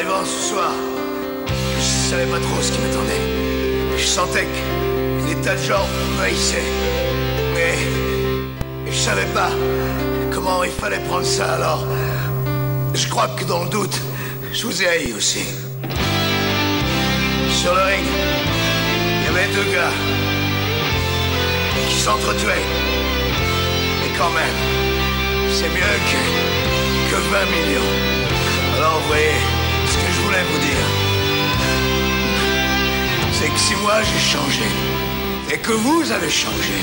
arrivant ce soir, je savais pas trop ce qui m'attendait. Je sentais que des tas de gens m'envahissaient. Mais je savais pas comment il fallait prendre ça alors. Je crois que dans le doute, je vous ai haï aussi. Sur le ring, il y avait deux gars qui s'entretuaient. Mais quand même, c'est mieux que, que 20 millions. Alors vous voyez, voulais vous dire, c'est que si moi j'ai changé, et que vous avez changé,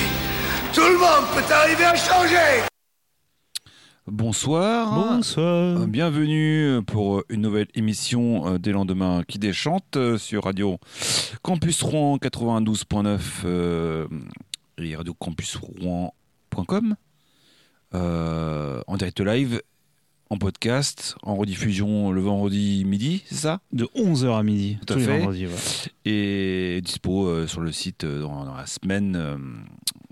tout le monde peut arriver à changer Bonsoir. Bonsoir. Euh, Bienvenue pour une nouvelle émission euh, des lendemains qui déchantent euh, sur Radio Campus Rouen 92.9 euh, et Radio Campus Rouen.com euh, en direct live, en podcast, en rediffusion le vendredi midi, c'est ça? De 11h à midi, Tout à tous les fait. vendredis. ouais. Et dispo euh, sur le site euh, dans, dans la semaine. euh,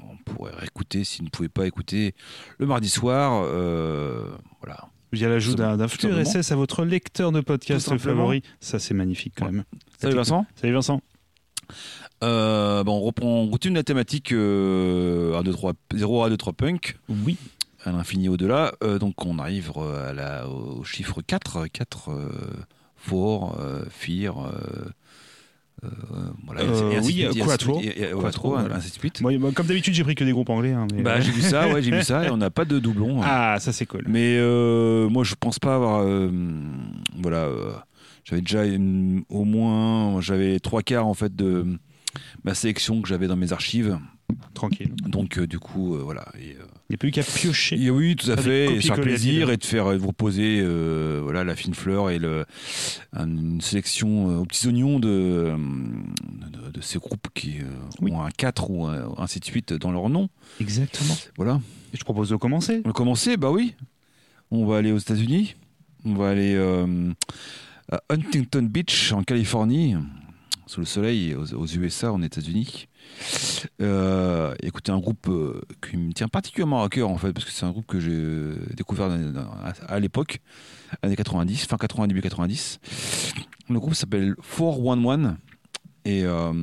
on pourrait réécouter si vous ne pouvez pas écouter le mardi soir. euh, voilà. Via l'ajout Tout d'un d'un flux simplement. RSS à votre lecteur de podcast Tout simplement. favori. Ça, c'est magnifique quand même. Salut Vincent. Salut Vincent. Euh, bon, on reprend, on continue la thématique euh, 1, 2, 3, 0, 1, 2, 3 punk, Oui. À l'infini au-delà. Euh, donc on arrive euh, à la, au chiffre 4, 4 euh, for, euh, fear, euh, voilà, et ainsi oui, quattro. ainsi de suite. Moi, comme d'habitude, j'ai pris que des groupes anglais. hein, mais- Bah, j'ai vu ça, ouais, j'ai vu ça, et on n'a pas de doublon. hein. Ah, ça c'est cool. Mais moi, je pense pas avoir. voilà, j'avais déjà une- au moins, j'avais trois quarts en fait de ma sélection que j'avais dans mes archives. Tranquille. Donc, euh, du coup, euh, voilà. Et, euh, Il n'y a plus qu'à piocher. et oui, tout à fait. Et copier-coller faire plaisir et de faire euh, de vous reposer, euh, voilà, la fine fleur et le, un- une sélection euh, aux petits oignons de, de, de ces groupes qui euh, Oui. ont un 4 ou un, ainsi de suite dans leur nom. Exactement. Voilà. Et je propose de commencer. On va commencer, bah oui. On va aller aux États-Unis. On va aller à Huntington Beach, en Californie, sous le soleil, aux, aux USA, en États-Unis. Euh, écoutez, un groupe euh, qui me tient particulièrement à cœur, en fait, parce que c'est un groupe que j'ai découvert à, l'époque, années 90, fin 80, début 90. Le groupe s'appelle 411. Et euh,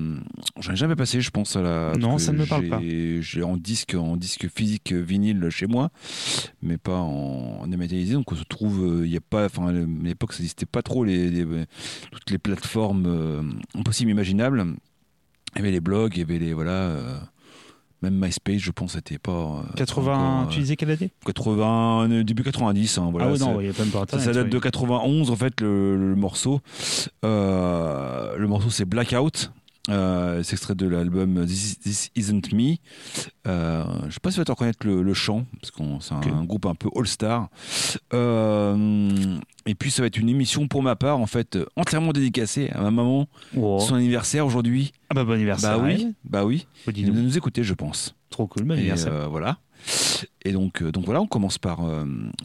j'en ai jamais passé, je pense, à la. Non, ça ne me parle pas. j'ai- en disque, en disque physique vinyle chez moi, mais pas en, en dématérialisé. Donc on se trouve, il n'y a pas, enfin, à l'époque, ça n'existait pas trop les, les- toutes les plateformes euh, impossibles, imaginables. Il y avait les blogs, il y avait les voilà. euh, même MySpace, je pense, c'était pas. euh, 80, encore, euh, tu disais quelle année? 80, euh, début 90. hein, voilà, Ah ça- non, il n'y a même pas Internet. ça date oui. de 91 en fait le, le morceau. Euh, le morceau c'est Blackout. Euh, c'est extrait de l'album This, This Isn't Me. Euh, je sais pas si vas te reconnaître le, le chant parce que c'est un, groupe un peu all-star. Euh, et puis ça va être une émission pour ma part en fait entièrement dédicacée à ma maman. Oh. Son anniversaire aujourd'hui. Ah bah bon anniversaire. Bah oui, ouais. bah oui. Oh, de nous écouter je pense. Trop cool, bon anniversaire. voilà. Et donc, donc voilà, on commence par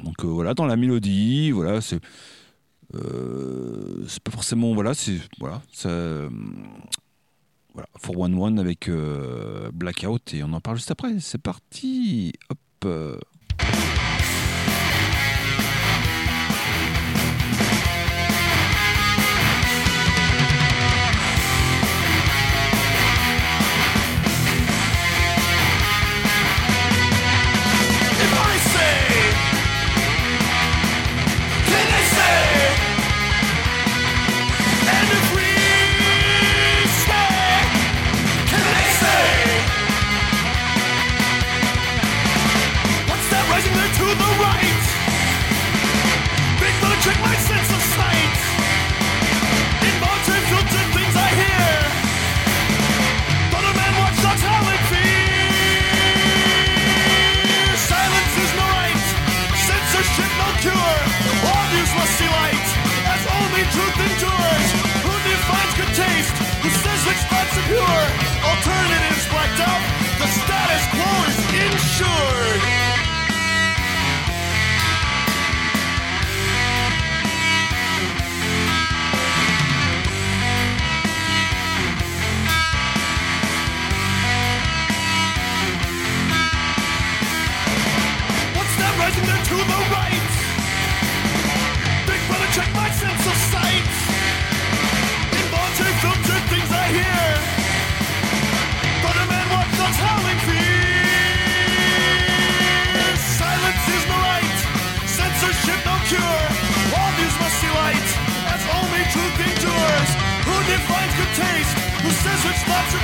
donc voilà dans la mélodie, voilà c'est c'est pas forcément voilà c'est voilà ça voilà 411 avec euh, Blackout et on en parle juste après. C'est parti. Hop.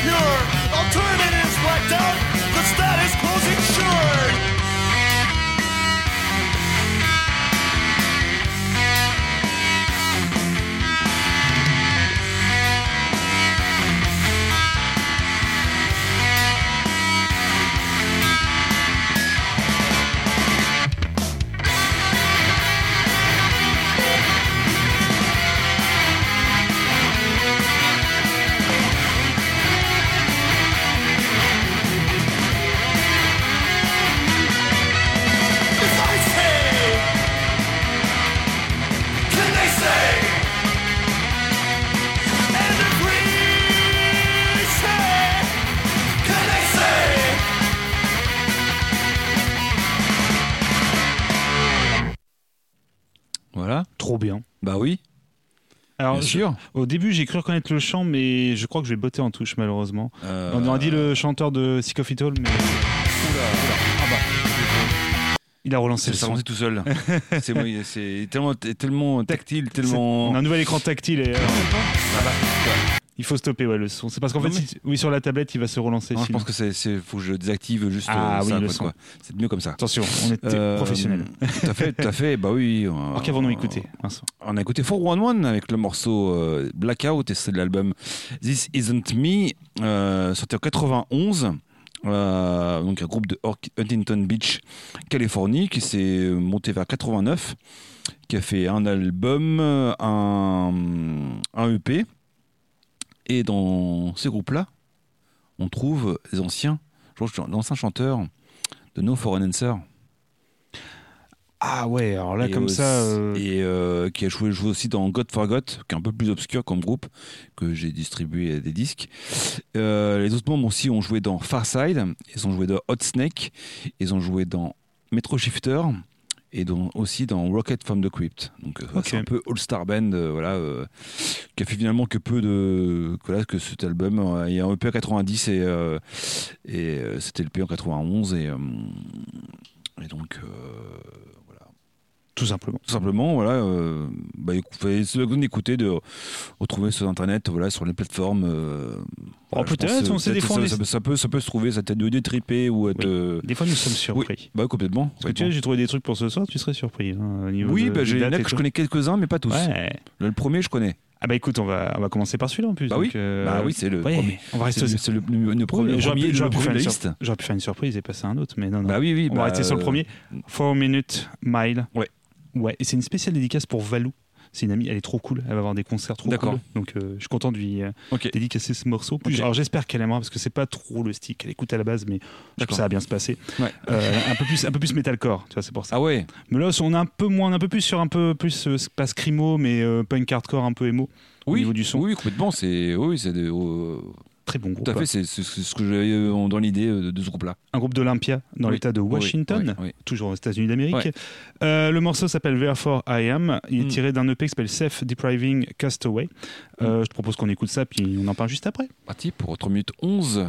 Pure. Je- au début, j'ai cru reconnaître le chant, mais je crois que je vais botter en touche, malheureusement. Euh, On aurait dit le chanteur de Sick of It All, mais. Ah bah. Il a relancé ça son. c'est tout seul. c'est tellement, tellement tactile, tellement. On a un nouvel écran tactile et. euh, Il faut stopper ouais, le son. C'est parce qu'en fait, si- oui, sur la tablette, il va se relancer. Non, je pense que c'est, faut que je désactive juste Ah euh, oui, ça, le son. C'est mieux comme ça. Attention, on était Euh, professionnels. Tout à fait, tout à fait. Bah oui. euh, Alors qu'avons-nous écouté Vincent On a écouté 411 avec le morceau euh, Blackout et c'est de l'album This Isn't Me, euh, sorti en 91. euh, donc un groupe de Huntington Beach, Californie, qui s'est monté vers 89, qui a fait un album, un, un EP. Et dans ces groupes-là, on trouve des anciens, d'anciens chanteurs de No Foreign Answer. Ah ouais, alors là, Et comme aussi- ça. euh, Et euh, qui a joué, joué aussi dans God Forgot, qui est un peu plus obscur comme groupe, que j'ai distribué des disques. Euh, les autres membres aussi ont joué dans Farside, ils ont joué dans Hot Snake, ils ont joué dans Metro Shifter, et aussi dans Rocket from the Crypt. Donc euh, Ok. c'est un peu all-star band, euh, voilà, euh, qui a fait finalement que peu de que, là, que cet album. il y a un EP en 90 et, et c'était le EP en 91 et, et donc euh. Tout simplement. Tout simplement, voilà, euh, bah, c'est peine d'écouter, de retrouver sur internet, voilà, sur les plateformes. euh, voilà, je peut-être, on sait des fois, ça, peut- ça peut, ça peut se trouver, ça tête de détriper ou être. Oui. euh, Des fois, nous sommes surpris. bah complètement. Parce que tu sais, j'ai trouvé des trucs pour ce soir, tu serais surpris. hein, oui, de- bah, j'ai que je connais quelques-uns, mais pas tous. Ouais. Le premier, je connais. Ah bah écoute, on va, on va commencer par celui-là en plus. Bah donc, oui, euh, bah oui, c'est le ouais, premier. On va rester C'est le, le, le- premier, Oui, j'aurais pu- pu faire une pu faire surprise et passer à un autre, mais non, non. Bah oui, oui. on bah, va rester sur le premier. 4 Minute Mile. Ouais. Ouais, et c'est une spéciale dédicace pour Valou. C'est une amie, elle est trop cool. Elle va avoir des concerts trop D'accord. cool. Donc euh, je suis content de lui euh, dédicacer ce morceau. Alors j'espère qu'elle aimera parce que c'est pas trop le style qu'elle écoute à la base, mais je pense que ça va bien se passer. Ouais. Euh, un peu plus, un peu plus metalcore, tu vois, c'est pour ça. Ah ouais. Mais là, on est un peu moins, un peu plus sur un peu plus pas scrimo, mais punk hardcore, un peu emo au Oui. niveau du son. Oui, complètement. C'est oui, c'est de- euh, Très bon groupe. tout à fait. C'est ce que j'avais euh, dans l'idée euh, de ce groupe-là. Un groupe d'Olympia dans Oui. l'État de Washington. oui, oui. toujours aux États-Unis d'Amérique. Euh, le morceau s'appelle Therefore I Am. Il est Mm. tiré d'un EP qui s'appelle Self Depriving Castaway. Euh, Je te propose qu'on écoute ça, puis on en parle juste après. Parti pour 3 minutes 11.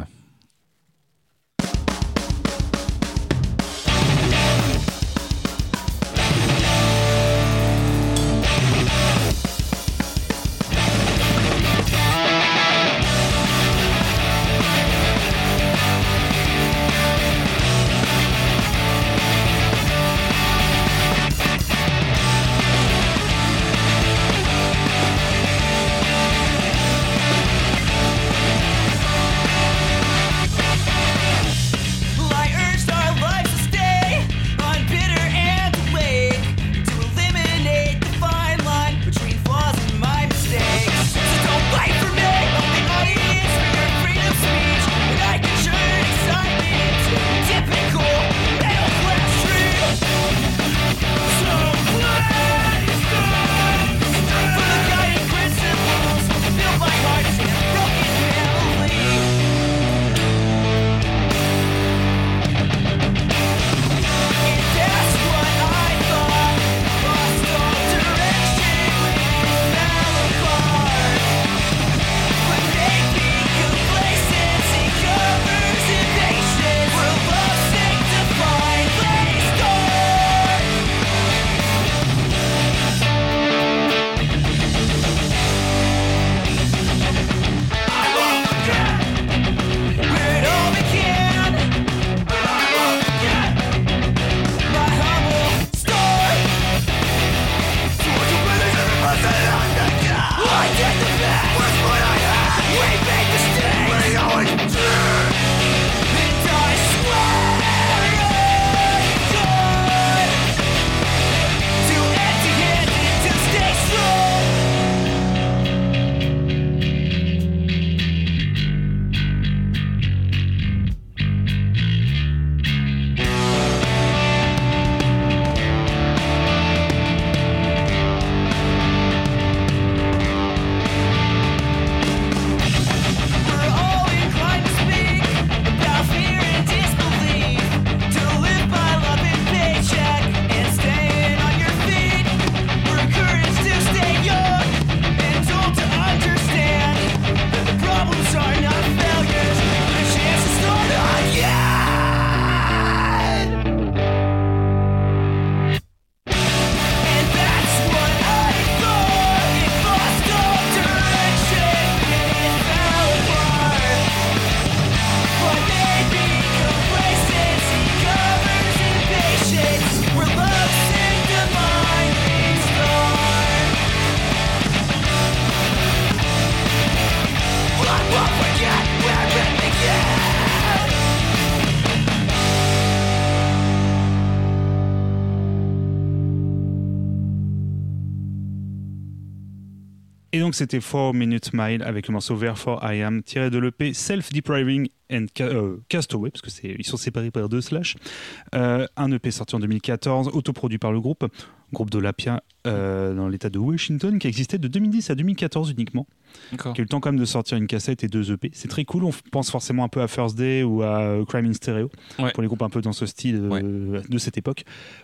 Donc c'était 4 Minute Mile avec le morceau Therefore I Am tiré de l'EP Self Depriving and Ca- euh, Castaway parce que c'est ils sont séparés par deux slash. Euh, un EP sorti en 2014, autoproduit par le groupe, groupe de Lapia euh, dans l'état de Washington qui existait de 2010 à 2014 uniquement qui a eu le temps quand même de sortir une cassette et deux EP. C'est très cool. On pense forcément un peu à First Day ou à euh, Crime in Stereo Ouais. pour les groupes un peu dans ce style de cette époque.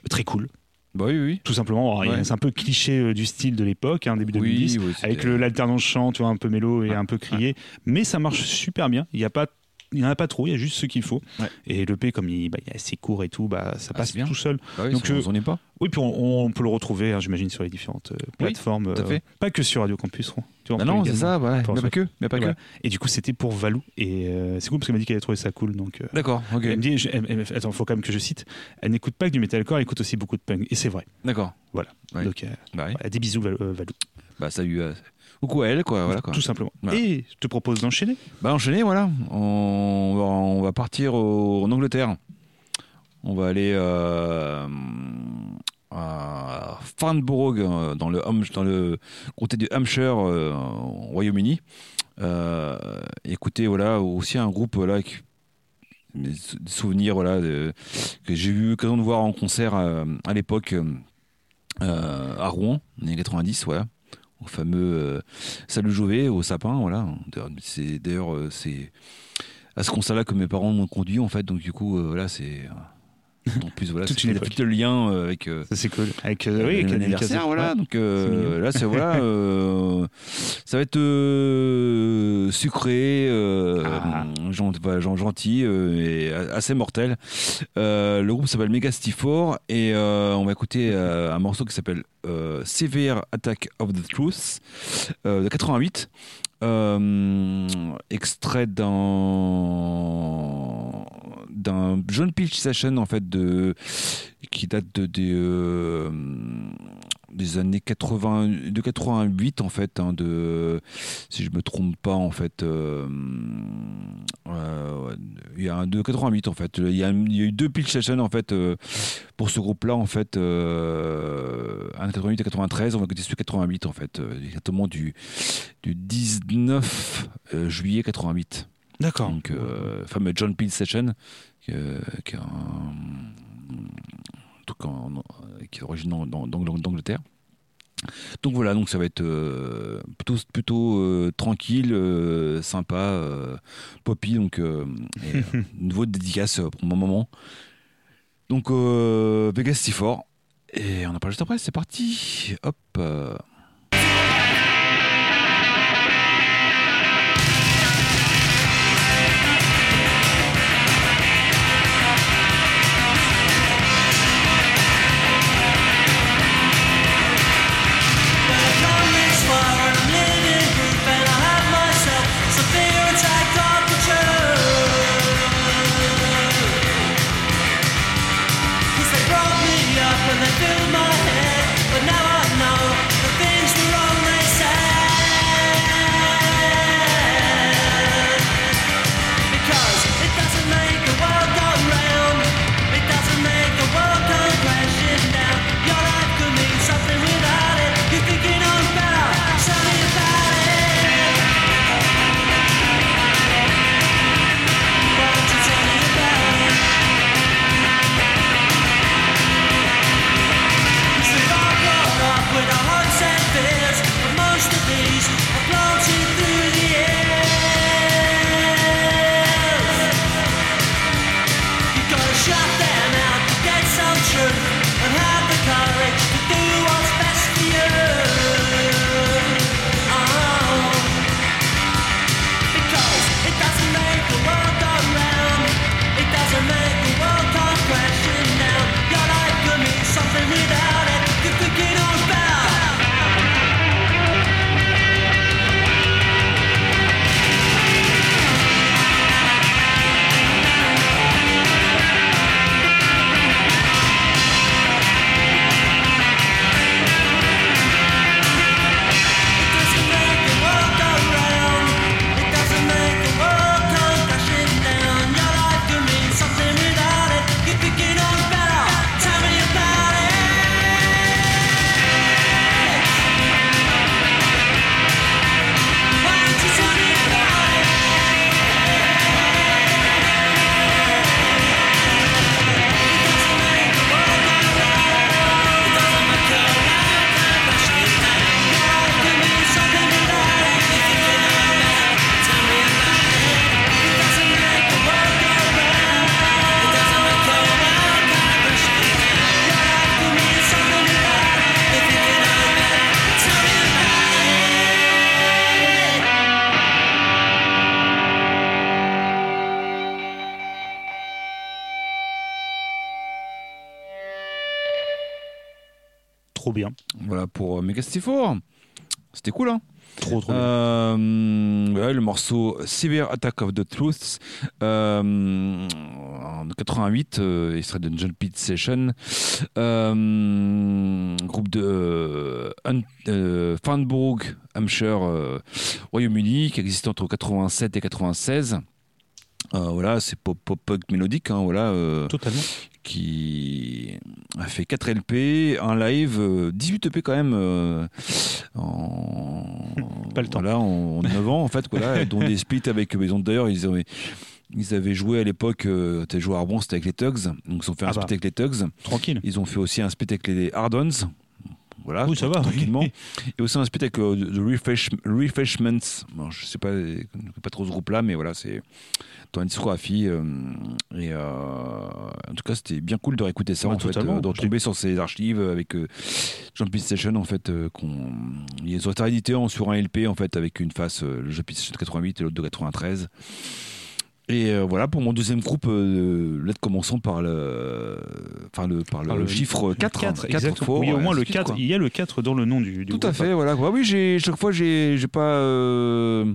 Très cool, Bah oui, oui. tout simplement. Ouais. C'est un peu cliché euh, du style de l'époque, hein, début 2010, Oui, oui, c'était- avec le- l'alternance chant, tu vois, un peu mélo et un peu crié. Mais ça marche super bien. Il y a pas il n'y en a pas trop, il y a juste ce qu'il faut. Ouais. Et l'EP, comme il, bah, il est assez court et tout, bah, ça Ah, passe bien. tout seul. Bah oui, Donc, on euh, s'en est pas. Oui, puis on, on peut le retrouver, hein, j'imagine, sur les différentes euh, plateformes. tout à euh, pas que sur Radio Campus. Tu vois, on Bah non, c'est ça, voilà. Mais ça. pas que. Mais pas Et que. Et du coup, c'était pour Valou. Et euh, c'est cool parce qu'elle m'a dit qu'elle avait trouvé ça cool. Donc, euh, D'accord, ok. elle me dit, je- elle- elle- attends, faut quand même que je cite. Elle n'écoute pas que du metalcore, elle écoute aussi beaucoup de punk. Et c'est vrai. D'accord. Voilà. Ouais. Donc, Bah voilà, des bisous, Val- Valou. Bah salut. Coucou à elle, quoi. Voilà, quoi. Tout simplement. Voilà. Et je te propose d'enchaîner. Bah enchaîner, voilà. On va, on va partir au- en Angleterre. On va aller euh, à Farnborough, euh, dans le, dans le comté du Hampshire, euh, au Royaume-Uni. Euh, écoutez, voilà, aussi un groupe voilà, des sou- des souvenirs voilà, de- que j'ai eu l'occasion de voir en concert à l'époque à Rouen, années 90, voilà au fameux euh, Salut Jouvet, au sapin, voilà. D'ailleurs, euh, c'est à ce concert-là que mes parents m'ont conduit en fait, donc du coup euh, voilà c'est euh, en plus voilà Toute c'est une époque. le lien euh, avec euh, Ça, c'est cool. Avec, euh, oui, avec la l'anniversaire, voilà. Ouais. Donc euh, là, c'est voilà, euh, ça va être sucré, Ah. gen- voilà, gen- gentil et assez mortel. Le groupe s'appelle Megastifor et euh, on va écouter un morceau qui s'appelle Severe Attack of the Truth de 88. Euh, extrait d'un d'un John Pitch Session en fait de qui date de des euh, des années 80 de 88 en fait hein, de si je me trompe pas en fait euh, euh, il y a un de 88 en fait. Il y a, il y a eu deux pitch sessions en fait euh, pour ce groupe là en fait un de 88 et 93 on va écouter celui de 88 en fait exactement du du 19 euh, juillet 88 D'accord. donc fameux John Peel Session qui est un en- qui est d'Ang- d'Angleterre. Donc voilà donc ça va être euh, plutôt plutôt euh, tranquille euh, sympa euh, poppy donc euh, et, euh, nouveau dédicace euh, pour mon moment. Donc euh, Vegas Stifor et on en parle juste après c'est parti. Hop trop bien. Voilà pour euh, Mega 64. C'était cool, hein Trop, trop bien. Euh, ouais, le morceau Severe Attack of the Truth euh, en 88, euh, extrait de John Pete Session, groupe de Farnborough, Hampshire, Royaume-Uni, qui existe entre 87 et 96. Euh, voilà, c'est pop pop punk mélodique, hein, voilà. euh, Totalement. qui a fait 4 LP, un live, euh, 18 EP quand même euh, en, Pas le temps. Voilà, en 9 ans en fait, voilà, dont des splits avec Maison d'ailleurs, ils avaient, ils avaient joué à l'époque, euh, t'as joué à Arbon, c'était avec les Tugs, donc ils ont fait un Ah bah. split avec les Tugs, Tranquille. ils ont fait aussi un split avec les Hardons. Voilà, Oui, ça va, tranquillement. Et aussi un split avec euh, The Refresh- Refreshments. Bon, je sais pas, je connais pas trop ce groupe-là, mais voilà, c'est dans discographie. euh, et euh, en tout cas, c'était bien cool de réécouter ça, Ouais, en fait, euh, de retomber sur ces archives avec Pete Station, en fait, qu'on ils ont été réédités sur un LP, en fait, avec une face, le Pete Station de 88 et l'autre de 93. Et euh, voilà pour mon deuxième groupe. Euh, là, commençons par le, enfin le, par le, Par le- chiffre 4. 4, exactement. oui, au moins le 4. Il y a le 4 dans le nom du, du Tout à groupe. fait, voilà. quoi. oui, chaque fois j'ai j'ai pas euh,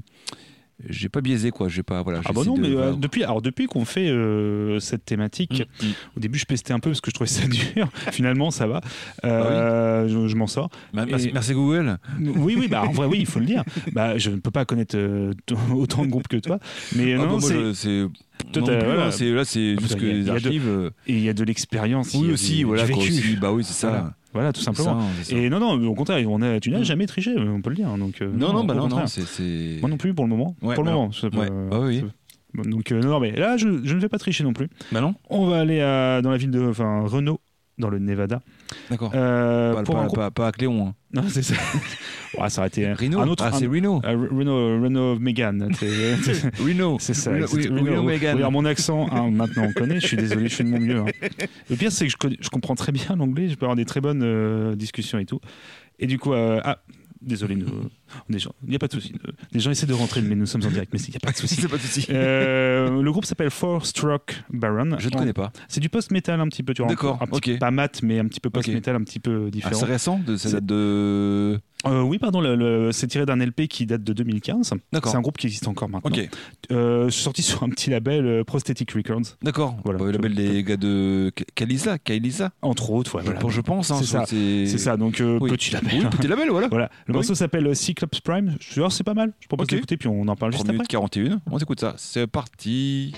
j'ai pas biaisé quoi. J'ai pas voilà. Ah bah non, de- mais euh, voilà. depuis, alors depuis qu'on fait euh, cette thématique, Mm, mm. au début je pestais un peu parce que je trouvais ça dur. Finalement, ça va. Ah Euh, je, je m'en sors. Merci, Et- merci Google. Oui, oui, bah en vrai, oui, il faut le dire. Bah, je ne peux pas connaître euh, autant de groupes que toi, mais Ah non, bah, c'est Toi, non t'as- plus, voilà. hein, c'est là c'est Ah, juste que il y a- les archives. et il y a de l'expérience. Oui a aussi, du- voilà vécu. aussi. Bah oui, c'est ça. Voilà. Voilà, tout simplement. hein, ça. Et non, non, au contraire, on a, tu n'as Mm. jamais triché, on peut le dire. Donc, euh, Non non bah non non. Moi non plus pour le moment. Ouais, pour le moment. ça peut- Ouais, bah oui. ça- Donc euh, non, non, mais là, je, je ne vais pas tricher non plus. Bah non. On va aller à- dans la ville de, enfin, Renault, dans le Nevada. D'accord. Euh, Pas, pas, pas, pas à Cléon. Hein. Non, c'est ça. Ouais, ça aurait été un autre. Ah c'est Reno. euh, Renault, Renault Megane. c'est- c'est- Reno. C'est ça. Reno, Reno Megane. regarde mon accent, hein, maintenant on connaît, je suis désolé, je fais de mon mieux. hein. Le pire, c'est que je, connais- je comprends très bien l'anglais, je peux avoir des très bonnes euh, discussions et tout. Et du coup, euh, ah, désolé, nous, des gens- il n'y a pas de souci. Les gens essaient de rentrer, mais nous sommes en direct, mais il n'y a pas de souci. C'est pas de souci. Euh, le groupe s'appelle Four Stroke Baron. Je ne connais pas. C'est du post-metal un petit peu, tu vois. D'accord, ok. Pas mat, mais un petit peu post-metal, un petit peu Ah, différent. c'est récent, de, ça C'est- date de. Euh, oui, pardon, le- le- c'est tiré d'un LP qui date de 2015. D'accord. C'est un groupe qui existe encore maintenant. Ok, Euh, sorti sur un petit label euh, Prosthetic Records, d'accord. Voilà. Bah, le label des gars de Ka- Kalisa, Kailisa, entre autres. ouais, je, voilà. pense- je pense. hein, C'est ça, c'est ça, donc euh, Oui. petit label. Oui, petit label, voilà. Voilà, le Oui. morceau s'appelle Cyclops Prime. Je suis sûr, c'est pas mal. Je propose Ok. d'écouter, puis on en parle 3 juste après. minutes 41, on écoute ça. C'est parti.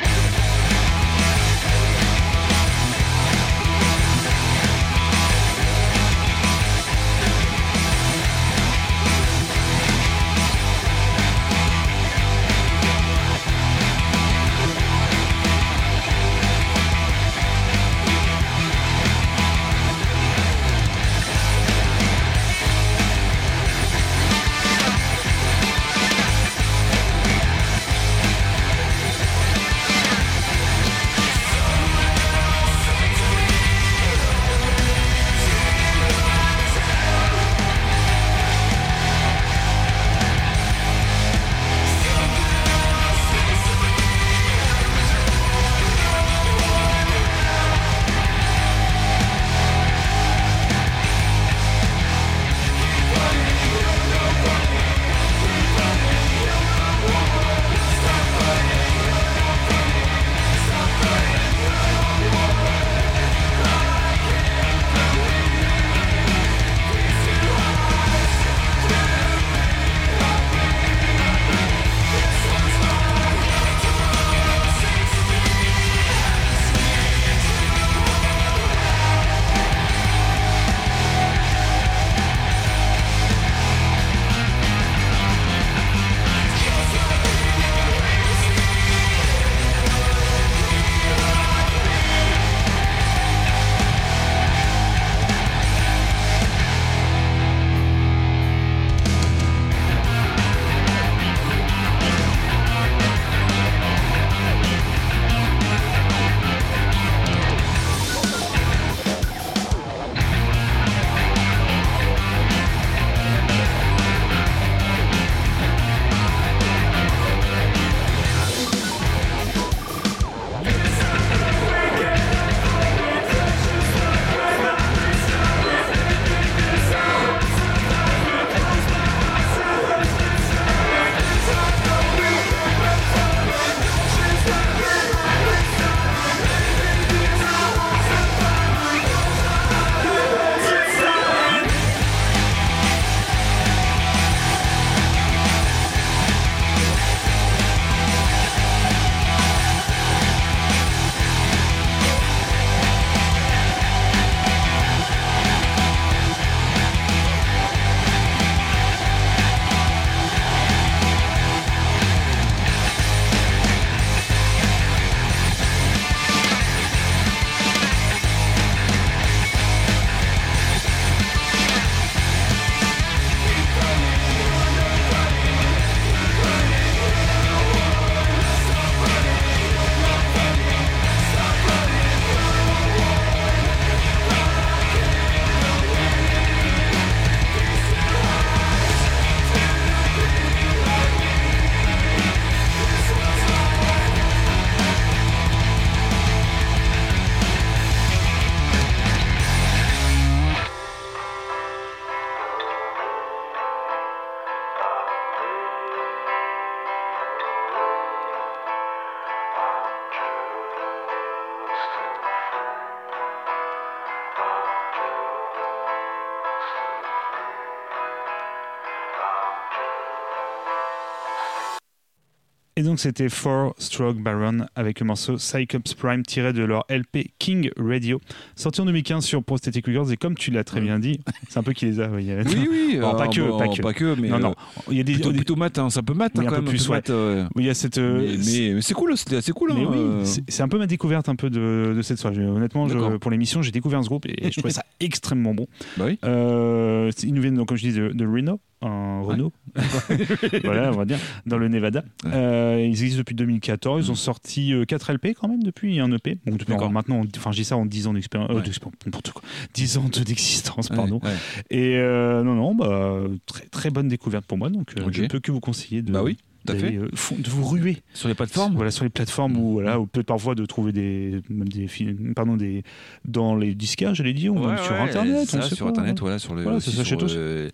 Et donc c'était Four Stroke Baron avec le morceau Cyclops Prime tiré de leur LP King Radio, sorti en 2015 sur Prosthetic Records. Et comme tu l'as très bien dit, c'est un peu qui les a. oui, Oui. Bon, pas euh, que, pas que. mais. non, non, euh, il y a des. Plutôt, plutôt mat, hein, c'est un peu mat hein, un quand peu plus, peu mat, ouais. oui, il y a cette. euh, Mais, c'est cool, c'était assez cool. Mais hein, oui, euh. c'est- c'est un peu ma découverte un peu de, de cette soirée. Honnêtement, je- pour l'émission, j'ai découvert ce groupe et je trouvais ça extrêmement bon. Bah oui. Euh, c'est- ils nous viennent, donc, comme je dis, de, de Reno, en Renault, voilà, on va dire, dans le Nevada. Ouais. Euh, ils existent depuis 2014. Ils ont sorti 4 LP quand même depuis un EP. Donc depuis, D'accord. maintenant, enfin, je dis ça en 10 ans d'expérience, euh, Ouais. n'importe quoi, 10 ans de- d'existence, Ouais, pardon. ouais. Et euh, non, non, bah, très, très bonne découverte pour moi. Donc, euh, Ok. je ne peux que vous conseiller de, Bah oui, fait. euh, de vous ruer Sur les plateformes voilà, sur les plateformes ou voilà, ou peut-être parfois de trouver des, même des pardon, des, dans les disquaires, j'allais dire, ou Ouais, même sur ouais, Internet. ça, on sur pas, Internet, hein. voilà, sur le Voilà, ça sur, euh,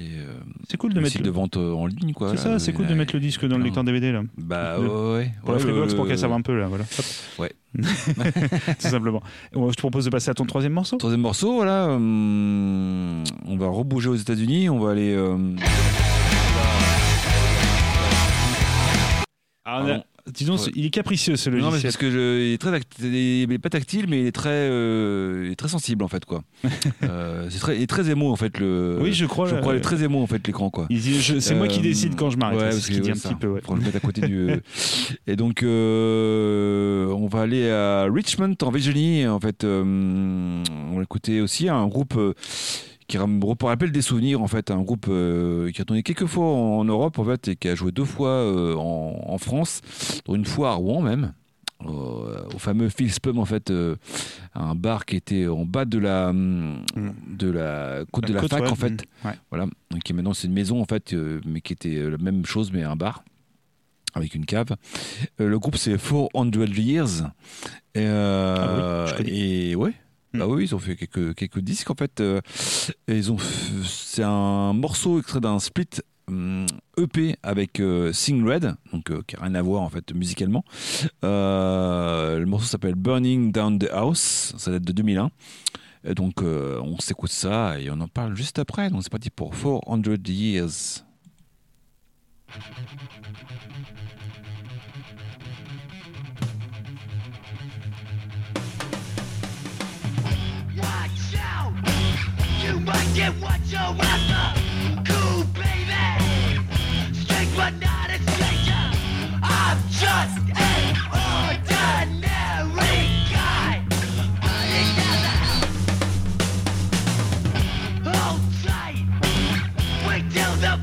euh, C'est cool de mettre le- de vente euh, en ligne, quoi. C'est ça, c'est cool là, de mettre le disque dans le lecteur DVD là. Bah ouais, ouais. Pour la Ouais, Freebox, le- pour qu'elle serve un peu là, voilà. Hop. Ouais. Tout simplement. Je te propose de passer à ton troisième morceau. Troisième morceau, voilà. hum, on va rebouger aux États-Unis. On va aller. euh, Ah, on a-. Disons, Ouais. il est capricieux ce Non, mais logiciel. parce que je, il est très, il est pas tactile, mais il est très, euh, il est très sensible en fait, quoi. Euh, c'est très, il est très émo en fait le. oui, je crois. je crois, il est euh, très émo en fait l'écran, quoi. C'est moi qui Euh, décide quand je m'arrête. ouais, parce que, dit ouais, un ça. petit peu. ouais. Faut le mettre à côté du. Et donc, euh, on va aller à Richmond, en Virginie. En fait, euh, on va écouter aussi un groupe euh, qui rappelle des souvenirs. En fait, un groupe euh, qui a tourné quelques fois en, en Europe, en fait, et qui a joué deux fois euh, en, en France, dont une fois à Rouen même. Au, au fameux Phil Spum en fait euh, un bar qui était en bas de la de la côte de la côte, fac ouais, en fait mm, ouais. voilà qui maintenant c'est une maison en fait euh, mais qui était euh, la même chose mais un bar avec une cave Euh, le groupe c'est 400 Years et, euh, Ah oui, et ouais. Bah oui ils ont fait quelques quelques disques en fait euh, et ils ont c'est un morceau extrait d'un split hum, EP avec euh, Sing Red, donc euh, qui a rien à voir en fait musicalement. Euh, le morceau s'appelle Burning Down the House, ça date de 2001. Et donc on s'écoute ça et on en parle juste après. Donc c'est parti pour 400 Years. You might get what you're. Cool, baby. But not a stranger. I'm just an ordinary guy. The tight. Wait till the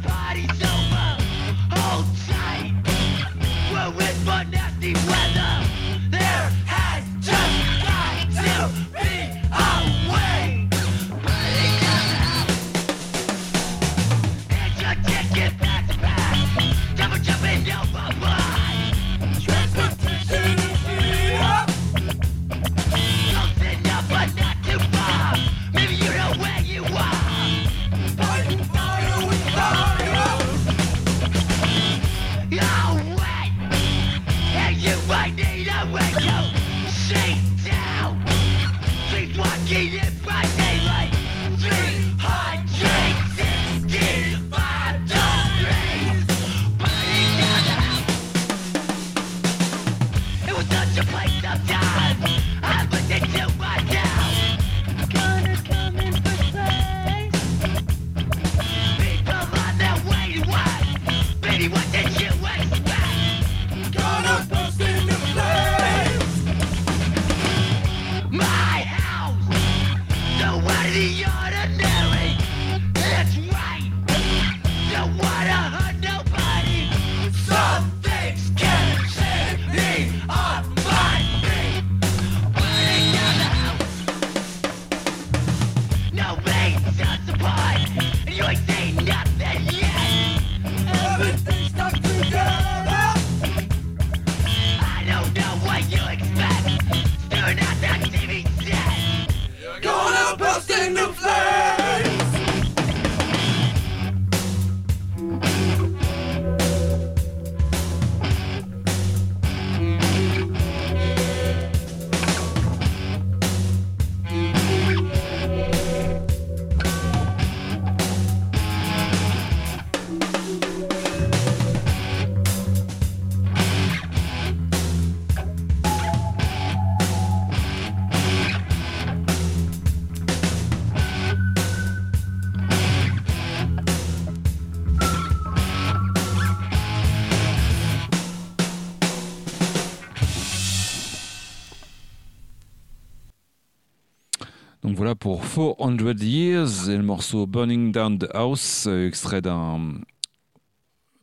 Voilà pour 400 Years et le morceau Burning Down the House, euh, extrait d'un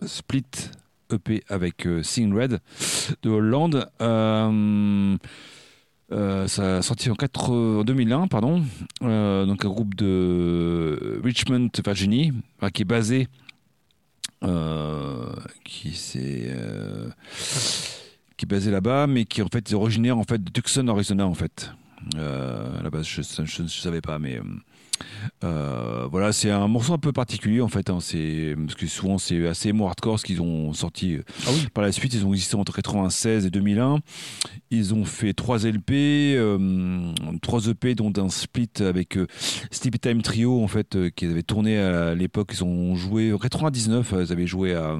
split EP avec euh, Sing Red de Hollande. Euh, euh, ça a sorti en, 4 en 2001, pardon. Euh, donc un groupe de Richmond, Virginie, qui est basé, euh, qui est basé là-bas, mais qui est originaire en fait de Tucson, Arizona en fait. Euh, à la base, je ne savais pas, mais euh, euh, voilà, c'est un morceau un peu particulier en fait. hein, c'est parce que souvent c'est assez emo hardcore ce qu'ils ont sorti. Ah oui. Par la suite, ils ont existé entre 96 et 2001. Ils ont fait trois LP, euh, trois EP, dont un split avec Sleepy Time Trio en fait, qui avait tourné à l'époque. Ils ont joué en 99. euh, Ils avaient joué à,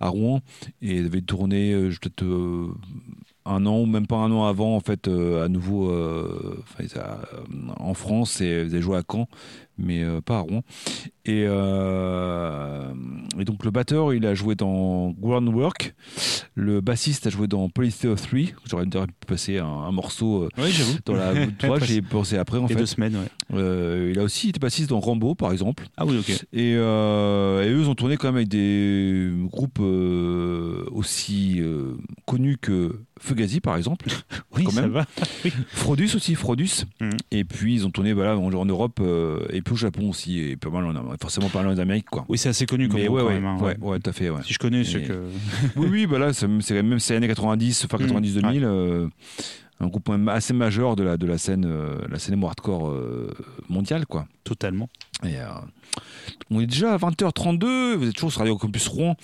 à Rouen et ils avaient tourné peut-être un an ou même pas un an avant en fait euh, à nouveau euh, euh, en France et ils avaient joué à Caen mais euh, pas à Rouen et, euh, et donc le batteur il a joué dans Groundwork le bassiste a joué dans Polytheo 3 j'aurais pu passer un, un morceau euh, Oui, dans la toi j'ai pensé après en fait deux semaines, ouais. Euh, il a aussi été bassiste dans Rambo par exemple Ah oui, ok. et, et eux, ils ont tourné quand même avec des groupes aussi connus que Fugazi, par exemple. Oui, Quand ça même. va. Oui. Frodus aussi, Frodus. Mhm. Et puis, ils ont tourné voilà, en, en Europe et puis au Japon aussi. Et pas mal, en, forcément pas mal en Amérique, quoi. Oui, c'est assez connu comme Mais ouais, quand ouais, même. hein, ouais, ouais, tout à fait, ouais. Si je connais, c'est que. oui, oui, bah là, c'est même ces années 90, fin Mhm. 90-2000, euh, un groupe assez majeur de la, de la scène, euh, la scène hardcore euh, mondiale, quoi. Totalement. Et, euh, on est déjà à 20h32, vous êtes toujours sur Radio Campus Rouen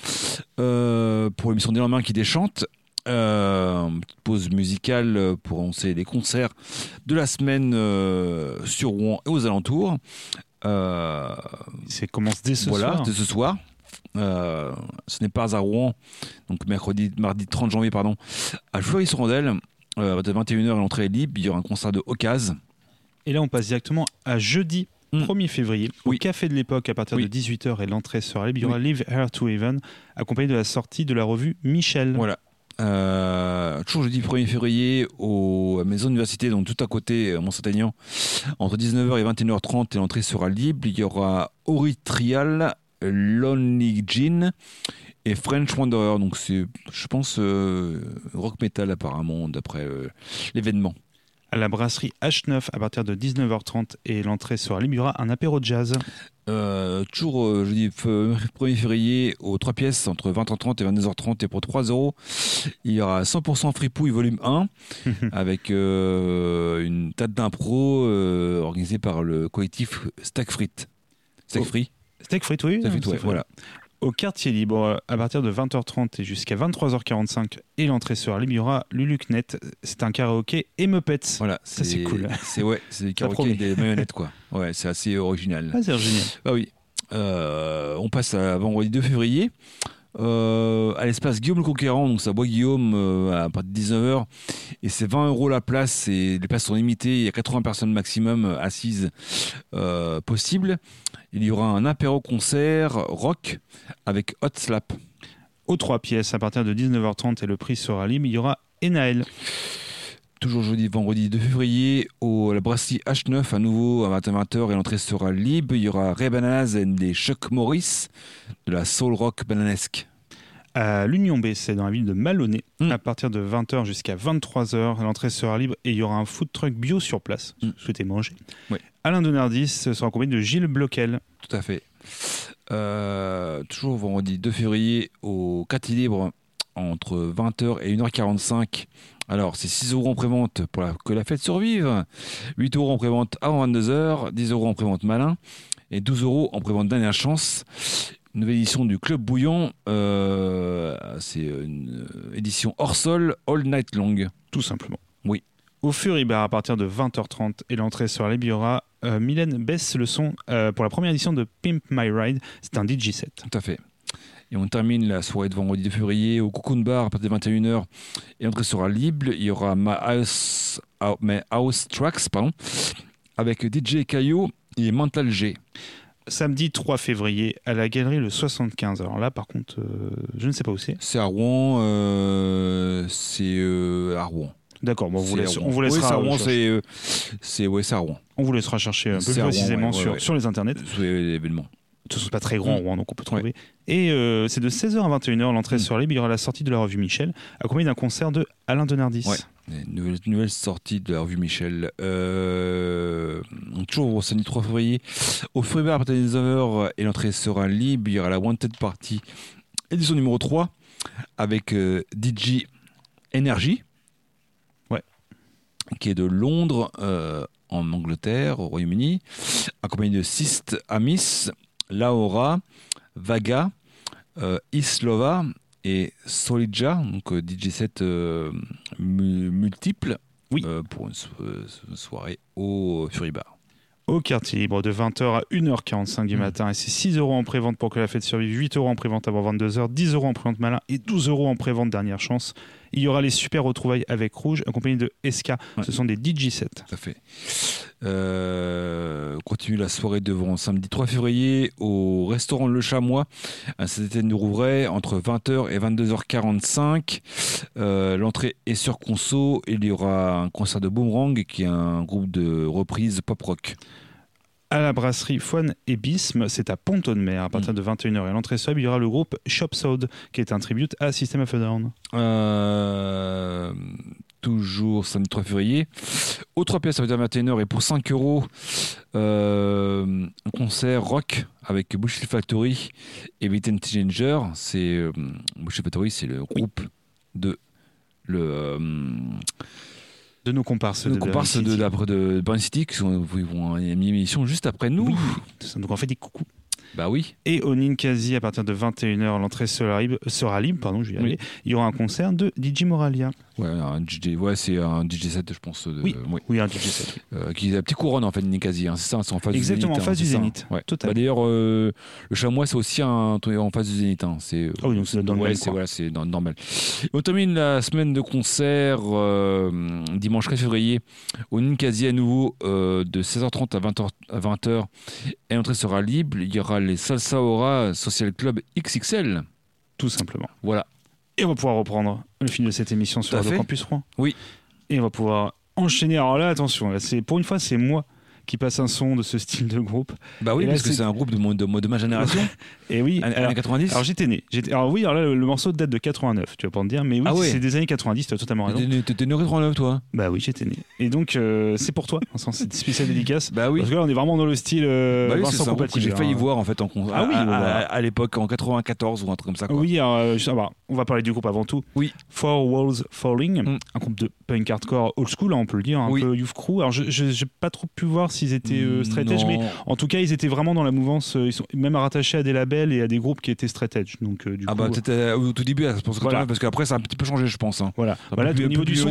euh, pour l'émission des lendemains qui déchante. Euh, petite pause musicale pour annoncer les concerts de la semaine euh, sur Rouen et aux alentours. Euh, C'est commence dès ce voilà, soir. ce soir. Euh, ce n'est pas à Rouen, donc mercredi, mardi 30 janvier, pardon, à Fleury-sur-Andelle. Euh, à 21h, l'entrée est libre. Il y aura un concert de Ocase. Et là, on passe directement à jeudi. Mm. 1er février, au. Café de l'époque à partir Oui. de 18h et l'entrée sera libre. Il y aura Live Her to Heaven, accompagné de la sortie de la revue Michel. Voilà. Euh, toujours jeudi 1er février au Maison Université, donc tout à côté, à Mont-Saint-Aignan, entre 19h et 21h30, et l'entrée sera libre. Il y aura Ori Trial, Lonely Jean et French Wanderer. Donc c'est, je pense, euh, rock metal apparemment, d'après euh, l'événement. À la brasserie H9 à partir de 19h30 et l'entrée sera libre. Il y aura un apéro jazz. Euh, toujours euh, jeudi f- 1er février aux 3 pièces entre 20h30 et 22h30 et pour 3 euros il y aura 100% fripouille volume 1 avec euh, une date d'impro organisée par le collectif Stack Frites Stack Oh. Free Steak frites, oui. Stack Frites, ouais, voilà Au quartier libre, à partir de 20h30 et jusqu'à 23h45, et l'entrée sera libre, il y aura Lulucnet. C'est un karaoké et Muppets. voilà Ça, c'est cool. c'est ouais c'est des karaokés des marionnettes quoi ouais c'est assez original Ah, c'est génial. Bah oui. Euh, on passe à vendredi 2 février. Euh, à l'espace Guillaume le Conquérant, donc ça boit Guillaume euh, à partir de 19h et c'est 20 euros la place et les places sont limitées, il y a 80 personnes maximum euh, assises possibles. Il y aura un apéro concert rock avec Hot Slap. Aux trois pièces, à partir de 19h30 et le prix sera libre, il y aura Enaël. Toujours jeudi, vendredi 2 février, au la brasserie H9, à nouveau à 20h et l'entrée sera libre. Il y aura Ray Bananas et des Chuck Morris de la soul rock bananesque. À l'Union B, c'est dans la ville de Maloney, Mm. à partir de 20h jusqu'à 23h. L'entrée sera libre et il y aura un food truck bio sur place. Mm. vous souhaitez manger. Ouais. Alain Donardis sera accompagné de Gilles Bloquel. Tout à fait. Euh, toujours vendredi 2 février au 4 libre entre 20h et 1h45. Alors, c'est 6 euros en prévente pour la- que la fête survive, 8 euros en prévente avant 22h, 10 euros en prévente malin et 12 euros en prévente dernière chance. Nouvelle édition du Club Bouillon, euh, c'est une euh, édition hors sol, all night long. tout simplement. Oui. Au Bar à partir de 20h30 et l'entrée il y aura euh, Mylène baisse le son euh, pour la première édition de Pimp My Ride. C'est un DJ set. Tout à fait. Et on termine la soirée de vendredi 2 février au Cocoon Bar à partir de 21h. Et l'entrée sera libre. Il y aura My House, ah, My House Tracks pardon, avec DJ Caillot et Mental G. Samedi 3 février à la galerie le 75. Alors là, par contre, euh, je ne sais pas où c'est. C'est à Rouen. euh, c'est euh, à Rouen. D'accord, bon, on vous, C'est laisse- à on vous laissera, c'est à Rouen, c'est c'est ouais, c'est à Rouen. on vous laissera chercher un peu plus précisément ouais, sur, ouais. sur les internets. C'est l'événement. De toute façon, pas très grand, Mm. Rouen, donc on peut trouver. Et euh, c'est de 16h à 21h, l'entrée Mm. sur libre. Il y aura la sortie de la revue Michel, accompagnée d'un concert de Alain Denardis. Ouais. Nouvelle, nouvelle sortie de la revue Michel. Euh, toujours au samedi 3 février. Au Fruit à partir des 19h et l'entrée sera libre. Il y aura la Wanted Party, édition numéro 3, avec euh, DJ Energy. Ouais. Qui est de Londres, en Angleterre, au Royaume-Uni, accompagné de Sist Amis, Laura, Vaga, euh, Islova et Solidja, donc euh, DJ set euh, mu- multiple Oui. pour une so- euh, soirée au Fury Bar. Au quartier libre de 20h à 1h45 du Mm. matin. Et c'est 6 euros en prévente pour que la fête survive, 8 euros en prévente avant 22h, 10 euros en prévente malin et 12 euros en prévente dernière chance. Il y aura les super retrouvailles avec Rouge, accompagné de SK. Ouais. Ce sont des DJ sets. Tout à fait. Euh, on continue la soirée devant samedi 3 février au restaurant Le Chamois à Saint-Étienne de Rouvray entre 20h et 22h45. Euh, L'entrée est sur conso. Il y aura un concert de Boomerang qui est un groupe de reprise pop rock. À la brasserie Foine et Bisme, c'est à Pont-de-Mer à partir de 21h. Et à l'entrée sub, il y aura le groupe Shop Sound, qui est un tribute à System of a Down. Euh, toujours samedi 3 février. Aux 3 pièces, ça veut dire 21h. Et pour 5 euros, euh, un concert rock avec Bushel Factory et Beaten Ginger. C'est euh, Bushel Factory, c'est le groupe de le De nos comparses. nos de comparses de, d'après de Burn City qui sont, ils vont une émission juste après nous. Oui. Donc on fait des coucous. Bah oui. Et au Ninkasi, à partir de 21h, l'entrée sera libre, sera libre pardon, je vais y arriver. Il y aura un concert de DJ Moralia. Ouais, un DJ, ouais, c'est un DJ set, je pense. De, Oui. oui. Oui, un DJ set. oui. Euh, qui est la petite couronne en fait, Ninkasi. Hein, c'est ça, c'est en face Exactement, du en Zénith. face hein, du. Zénith. Ouais. Total. Bah, D'ailleurs, euh, le chamois, c'est aussi un en face du Zénith. hein. C'est, Ah oui, donc c'est dans le ouais, c'est, voilà, normal. On termine la semaine de concert euh, dimanche 13 février au Ninkasi à nouveau euh, de 16h30 à 20h, à 20h. Et l'entrée sera libre. Il y aura les Salsa Aura Social Club XXL. Tout simplement. Voilà. Et on va pouvoir reprendre le film de cette émission sur fait. Campus Rouen. Oui. Et on va pouvoir enchaîner. Alors là, attention, là, c'est, pour une fois, c'est moi qui passe un son de ce style de groupe. Bah oui, là, parce que c'est- c'est un groupe de, mon- de, de ma génération, Et oui, années alors, 90. alors j'étais né. Alors oui, alors là, le, le morceau date de 89, tu vas pas me dire, mais oui, Ah ouais. c'est des années 90, tu as totalement raison. T'étais né- en 89, toi Bah oui, j'étais né. Et donc, euh, c'est pour toi, Vincent, c'est une spéciale dédicace. Bah oui. Parce que là, on est vraiment dans le style euh, Bah oui, c'est Vincent compatible. j'ai failli hein. voir en fait en con- Ah oui, à, bah, à- voilà. à l'époque en 94 ou un truc comme ça. Quoi. Oui, alors, euh, ça va. on va parler du groupe avant tout. Oui. Four Walls Falling, Mm. un groupe de punk hardcore old school, hein, on peut le dire, un Oui. peu youth crew. Alors, je j'ai pas trop pu voir s'ils étaient euh, straight edge, Non. mais en tout cas, ils étaient vraiment dans la mouvance. euh, Ils sont même rattachés à des labels et à des groupes qui étaient straight edge. Donc, euh, du Ah coup, bah peut-être euh, au tout début, à Voilà. parce qu'après ça a un petit peu changé, je pense. hein. voilà. Peu plus- au niveau du son,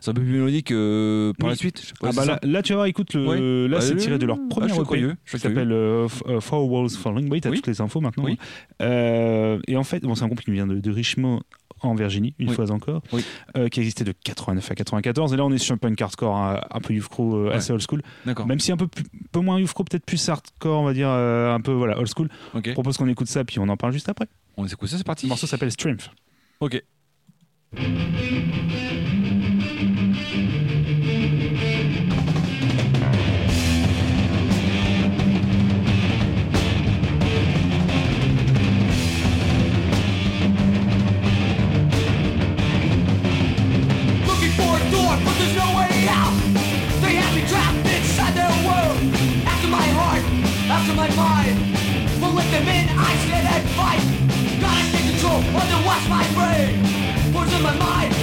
C'est un peu plus mélodique euh, par Oui. la suite. pas Ah bah là, là, tu vas voir, écoute, le, Oui. là, Bah, c'est tiré de leur ah, premier je suis qui s'appelle Four Walls Falling. Oui, t'as Oui. toutes les infos maintenant. Hein. Et en fait, bon, c'est un groupe qui vient de Richmond en Virginie, une Oui. fois encore, Oui. euh, qui existait de 89 à 94. Et là, on est sur un punk hardcore hein, un peu youth crew, euh, Ouais. assez old school. D'accord. Même si un peu, plus- peu moins youth crew, peut-être plus hardcore, on va dire, euh, un peu voilà, old school. Ok. Je propose qu'on écoute ça, puis on en parle juste après. On s'écoute ça, c'est parti. Le morceau s'appelle Strength. Ok. My brain. In my mind.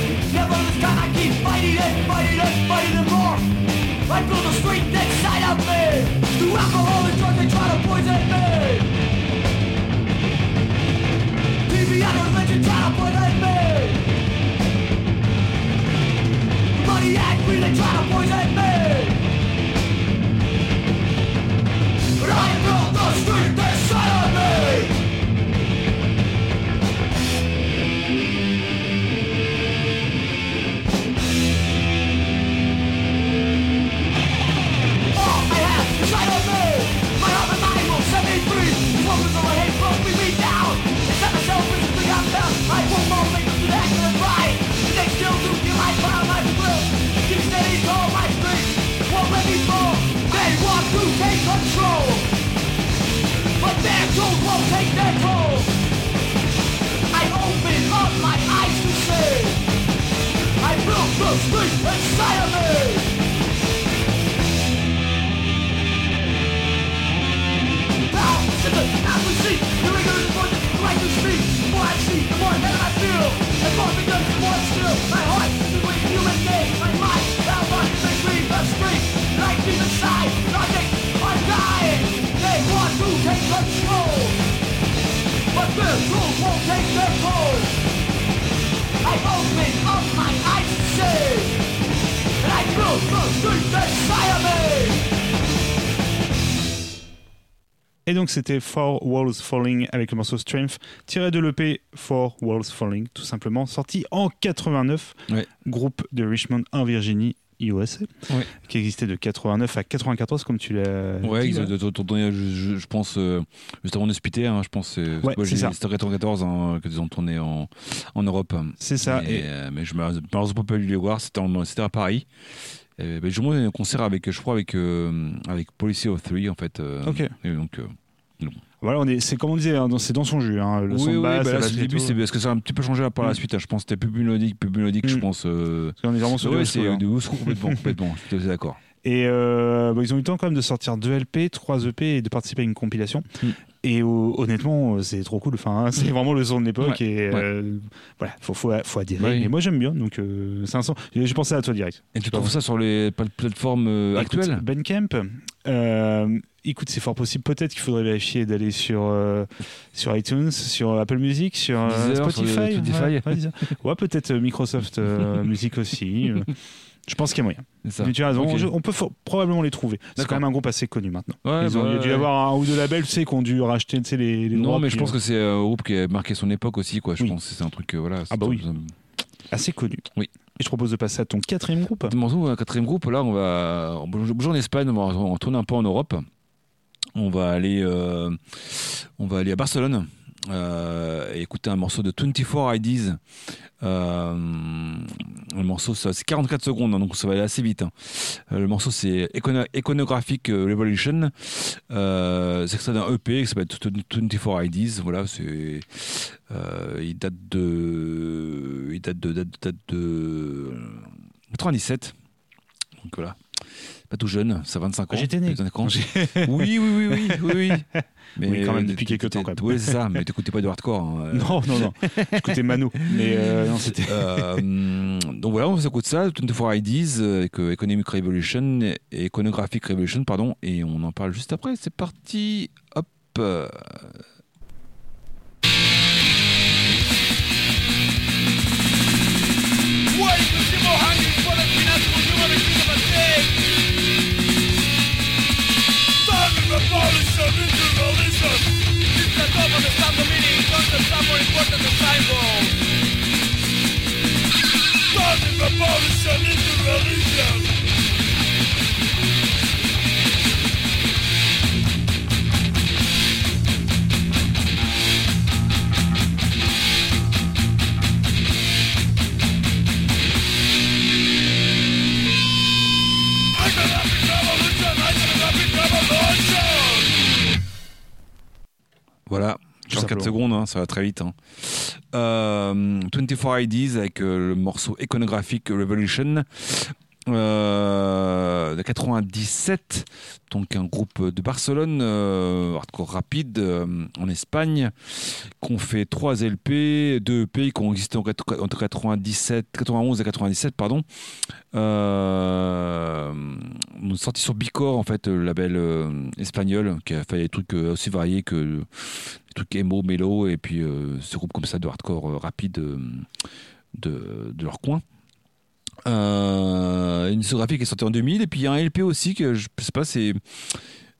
I keep fighting and fighting and fighting them more. I the strength inside of me. Through alcohol and drugs, they try to poison me. TV and religion try to poison me. Money angry, they try to poison me But I feel the strength tools won't take their toll. I open up my eyes to see. I feel the street inside of me. Take their toll. I open up my eyes to see. And I feel the street inside of me. Et donc c'était Four Walls Falling avec le morceau Strength, tiré de l'EP Four Walls Falling, tout simplement, sorti en 89, Ouais. groupe de Richmond en Virginie, USA, Ouais. qui existait de 89 à 94, comme tu l'as Ouais, dit. ils tourné, je, je- je pense, euh, juste avant de Spité, hein, je pense, euh, Ouais, c'est ça. c'était en 94 hein, qu'ils ont tourné en, en Europe. C'est ça. Mais, Et, euh, mais je me malheureusement pas pu les voir, c'était à Paris. Euh, ben, j'ai eu un concert avec, je crois, avec, euh, avec Policy of Three, en fait. euh, Ok. et donc, euh, voilà, on est, c'est comme on disait, hein, c'est dans son jus. hein, le oui, son de oui, bah là, et le début, c'est parce que ça a un petit peu changé par la Mm. suite. hein. Je pense que c'était plus mélodique, plus mélodique, je Mm. pense. euh, Parce qu'on est vraiment sur ouais, c'est hein. old school complètement, complètement. Je suis d'accord. Et euh, bah, ils ont eu le temps quand même de sortir deux LP, trois EP et de participer à une compilation. Mm. Et euh, honnêtement, c'est trop cool. Enfin, hein, c'est vraiment le son de l'époque. Ouais, Et euh, voilà, faut, faut, faut adhérer. Ouais. Mais moi, j'aime bien. Donc, euh, c'est un son. J'ai pensé à toi direct. Et tu trouves ça sur les pla- plateformes euh, Écoute, actuelles? Ben Camp, euh, écoute, c'est fort possible. Peut-être qu'il faudrait vérifier d'aller sur, euh, sur iTunes, sur Apple Music, sur euh, Deezer, Spotify. Ouais, ouais, Deezer. Ouais, peut-être euh, Microsoft euh, Music aussi. Je pense qu'il y a moyen. Ça. Mais tu as raison, on peut probablement les trouver. C'est quand même un groupe assez connu maintenant. Ouais, Ils ont, bah, il y a dû y avoir un ou deux labels, tu sais, qui ont dû racheter tu sais, les, les Non, droits, mais je pense euh, que c'est un groupe qui a marqué son époque aussi, quoi. Je Oui. pense que c'est un truc, euh, voilà. Ah bah assez connu. Oui. Et je propose de passer à ton quatrième groupe. Un quatrième groupe, là, on va on bouge en Espagne, on va on va tourner un peu en Europe. On va aller, euh, on va aller à Barcelone euh, et écouter un morceau de 24 IDs. Euh, le morceau, c'est 44 secondes, hein, donc ça va aller assez vite. hein. Le morceau, c'est Econo- Iconographic Revolution. C'est extrait d'un EP qui s'appelle 24 IDs. Voilà, c'est, il date de, il date de 97. Donc voilà. Pas tout jeune, ça a 25 ans. J'étais né. 25 ans. Oui, oui, oui, oui, oui, oui. Mais Oui, quand même, depuis quelques temps, quand même. Oui, c'est ça, mais t'écoutais pas de hardcore. hein. Non, non, non. J'écoutais Mano. Mais euh, non, c'était. Euh, donc voilà, on s'écoute ça, 24 IDs euh, avec euh, Economic Revolution et Iconographic Revolution, pardon, et on en parle juste après. C'est parti, hop. euh, the the top of the stand of meaning, concepts are more important than symbols. Turning revolution into religion. Hein, ça va très vite. hein. Euh, 24 IDs avec euh, le morceau Iconographic Revolution. Euh, de 97, donc un groupe de Barcelone, euh, hardcore rapide euh, en Espagne, qu'on fait 3 LP, 2 EP qui ont existé entre 97, 91 et 97, pardon. On est sorti sur Bicor, en fait, le label espagnol, qui a fait des trucs aussi variés que des trucs emo, mélo, et puis ce groupe comme ça de hardcore rapide de, de leur coin. Euh, une discographie qui est sortie en 2000, et puis il y a un LP aussi que je sais pas, c'est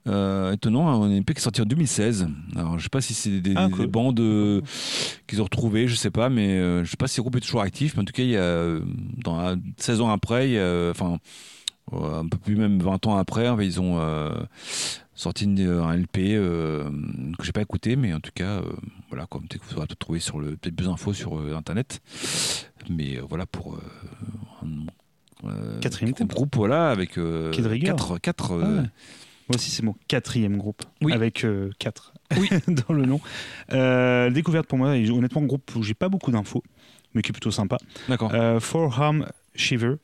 euh, étonnant, un LP qui est sorti en 2016. Alors je sais pas si c'est des, Ah, des bandes euh, qu'ils ont retrouvées, je sais pas, mais je sais pas si le groupe est toujours actif, mais en tout cas, il y a, dans la- 16 ans après, il y a, enfin, un peu plus même 20 ans après, hein, ils ont sorti une- un LP euh, que j'ai pas écouté, mais en tout cas, euh, voilà, que vous aurez tout trouver sur le, peut-être plus d'infos sur euh, internet, mais euh, voilà pour euh, un euh, Quatrième groupe, voilà, avec euh, quatre, quatre, Ah euh, ouais. Moi aussi, c'est mon quatrième groupe, Oui. avec 4 Oui. dans le nom. Euh, découverte pour moi, et honnêtement, groupe où j'ai pas beaucoup d'infos, mais qui est plutôt sympa. D'accord. Euh, Forearm Shiver,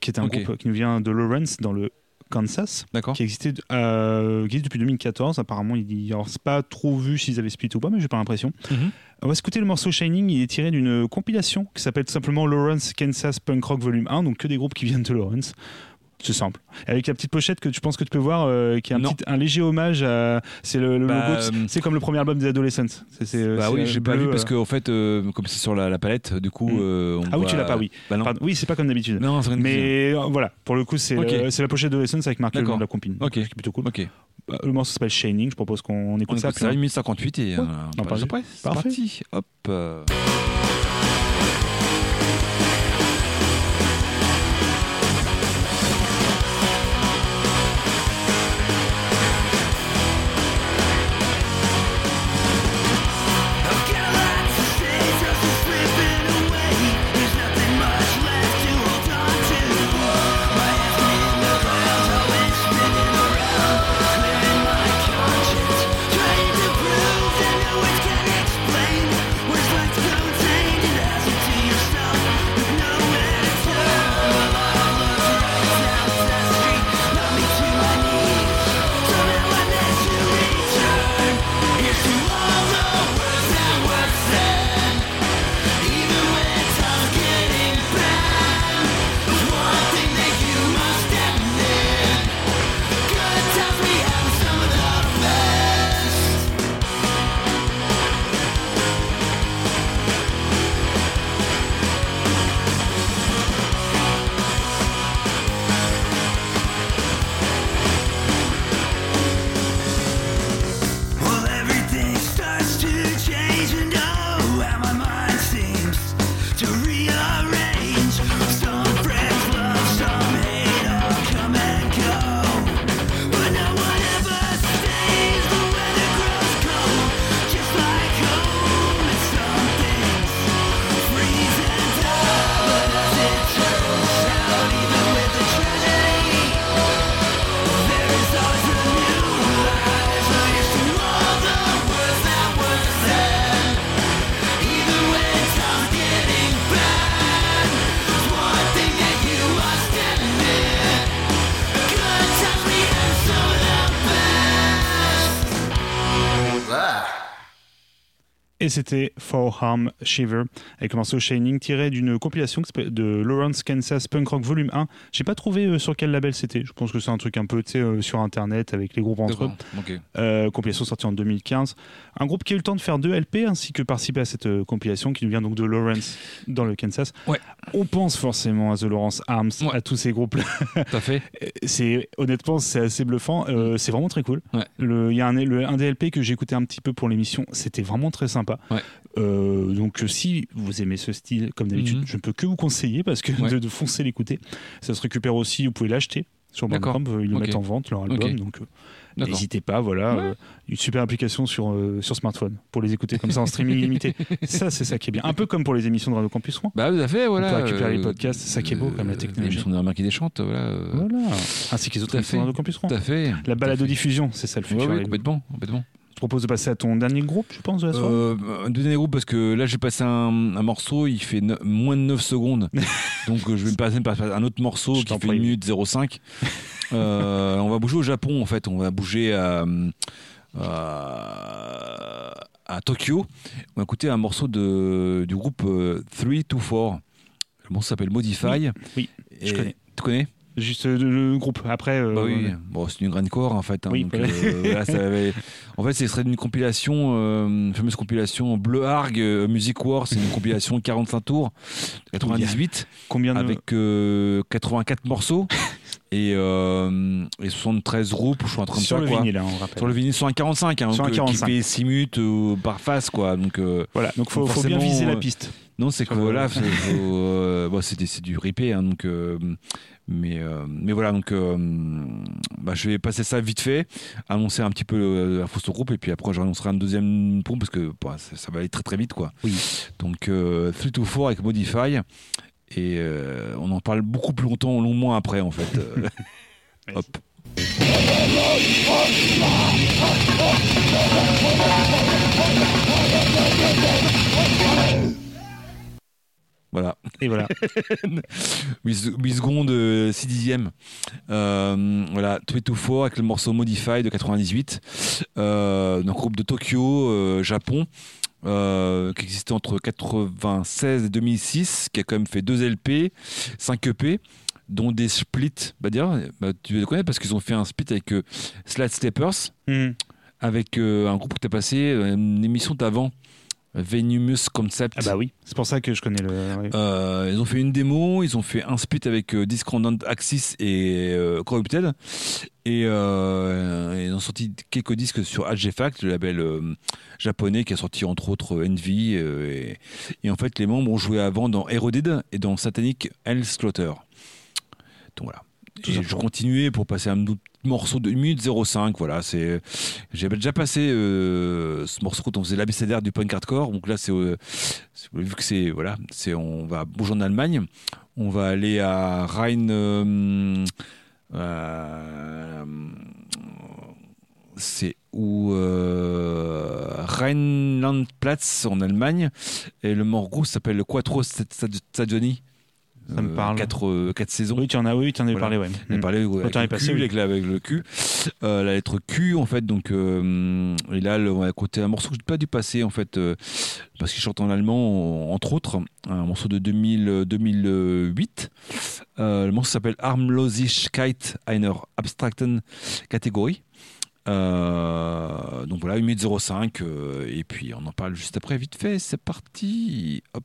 qui est un groupe qui nous vient de Lawrence, dans le Kansas, qui existait euh, qui existe depuis 2014. Apparemment, il alors c'est pas trop vu s'ils avaient split ou pas, mais j'ai pas l'impression. Mhm. On va écouter le morceau Shining. Il est tiré d'une compilation qui s'appelle tout simplement Lawrence Kansas Punk Rock Volume 1, donc que des groupes qui viennent de Lawrence. C'est simple. Avec la petite pochette que tu penses que tu peux voir, euh, qui est un, Non. petit- un léger hommage à. C'est le, le Bah, logo. de- euh, C'est comme le premier album des Adolescents. C'est, c'est, Bah c'est, oui, euh, j'ai pas vu parce qu'en fait, euh, comme c'est sur la, la palette, du coup. Mm. euh, on Ah oui, tu l'as pas, oui. Bah. Pardon. Oui, c'est pas comme d'habitude. Non, c'est de. Mais voilà, pour le coup, c'est, c'est la pochette d'Adolescents avec D'accord. de la compine. Ok. Ce qui est plutôt cool. Ok. Bah, Le morceau s'appelle Shining. Je propose qu'on On écoute ça. on- 1 58 et Ouais. on parfait. après. C'est Parfait. parti. Hop. Et c'était For Harm Shiver avec le morceau Shining tiré d'une compilation de Lawrence Kansas Punk Rock Volume 1. J'ai pas trouvé euh, sur quel label c'était. Je pense que c'est un truc un peu euh, sur internet avec les groupes entre eux. Euh, compilation sortie en 2015. Un groupe qui a eu le temps de faire deux LP ainsi que participer à cette euh, compilation qui nous vient donc de Lawrence dans le Kansas. Ouais. On pense forcément à The Lawrence Arms, Ouais. à tous ces groupes-là. Tout à fait. c'est honnêtement c'est assez bluffant. Euh, c'est vraiment très cool. Ouais. Il y a un, le, un DLP que j'ai écouté un petit peu pour l'émission. C'était vraiment très sympa. Ouais. Euh, donc euh, si vous aimez ce style, comme d'habitude, Mhm. je ne peux que vous conseiller parce que Ouais. de, de foncer l'écouter. Ça se récupère aussi. Vous pouvez l'acheter sur. Bandcamp. Ils le mettent en vente leur album. Donc euh. N'hésitez pas, voilà, Ouais. euh, une super application sur, euh, sur smartphone pour les écouter comme ça en streaming illimité. Ça, c'est ça qui est bien. Un peu comme pour les émissions de Radio Campus Rouen. Bah, tout à fait, voilà. peut récupérer les euh, podcasts, c'est ça qui est beau, comme la technologie. L'émission de Remarque qui déchante, voilà. euh, Voilà. Ainsi que les autres émissions de Radio Campus Rouen. Tout à fait. La balade fait. diffusion, c'est ça le futur. ouais, complètement, complètement. Je te propose de passer à ton dernier groupe, je pense, de la soirée. Euh, un deuxième groupe parce que là j'ai passé un, un morceau, il fait ne- moins de 9 secondes. Donc euh, je vais me passer un autre morceau Je qui fait prie. 1 minute 05. Euh, on va bouger au Japon en fait, on va bouger à, à, à Tokyo. On va écouter un morceau de, du groupe 3 to 4. Le morceau s'appelle Modify. oui, je connais. Tu connais? Juste euh, le groupe. Après, euh, bah oui, bon, c'est une grindcore en fait. hein, Oui, donc, voilà. euh, ça avait- En fait, ce serait une compilation, une fameuse compilation Bleu Arg Music War. C'est une compilation 45 tours, 98, combien de. avec euh, 84 morceaux et, euh, et 73 groupes, je suis en train de sur le quoi. vinyle, hein, on rappelle. Sur le vinyle, sur un 45, hein, Sur donc, un euh, 45. qui fait 6 minutes euh, par face, quoi. Donc, euh, Voilà, donc faut, Donc faut bien viser la piste. non, c'est que le- voilà, bon, c'est des- c'est du ripé, hein, donc. Mais, euh, mais voilà, donc euh, bah, je vais passer ça vite fait, annoncer un petit peu euh, la fausse groupe, et puis après j'annoncerai un deuxième pompe parce que bah, ça, ça va aller très très vite, quoi. Oui. Donc euh, 3 to 4 avec Modify, et on en parle beaucoup plus longtemps, longuement après, en fait. Voilà. Et voilà. 8, secondes, 6 dixièmes. Euh, voilà, 324 avec le morceau Modify de 98. Euh, d'un groupe de Tokyo, euh, Japon, euh, qui existait entre 96 et 2006, qui a quand même fait 2 LP, 5 EP, dont des splits. Bah, dire, bah, tu les connais parce qu'ils ont fait un split avec euh, Slide Steppers, Hmm. avec euh, un groupe que tu as passé, euh, une émission d'avant, Venumus Concept. Ah bah oui, c'est pour ça que je connais le. Euh, ils ont fait une démo, ils ont fait un split avec euh, Discordant Axis et euh, Corrupted. Et euh, ils ont sorti quelques disques sur Artefact, le label japonais qui a sorti entre autres Envy. et, et en fait, les membres ont joué avant dans Eroded et dans Satanic Hellslaughter. Donc voilà. Et je continuais pour passer un autre morceau de 1 minute 05. Voilà, c'est. J'avais déjà passé euh, ce morceau quand on faisait l'abécédaire du punk hardcore. Donc là, c'est euh, vu que c'est voilà, c'est on va bouger en Allemagne. On va aller à Rhein. euh, euh, c'est où Rheinland-Platz en Allemagne et le morceau s'appelle le Quattro Stagioni. Ça me parle. 4 quatre saisons. Oui, tu en as, oui, tu en avais Voilà. parlé, ouais. On a Hmm. parlé ouais, avec, le passé, Q, oui. avec, la- avec le Q. Euh, la lettre Q, en fait. Donc, euh, et là, le- on va écouter un morceau que je n'ai pas dû passer, en fait, euh, parce qu'il chante en allemand, entre autres. Un morceau de 2000, euh, 2008. Euh, le morceau s'appelle Armlosigkeit einer abstrakten Kategorie. Euh, donc voilà, 1 minute 05. euh, et puis, on en parle juste après, vite fait. C'est parti. Hop.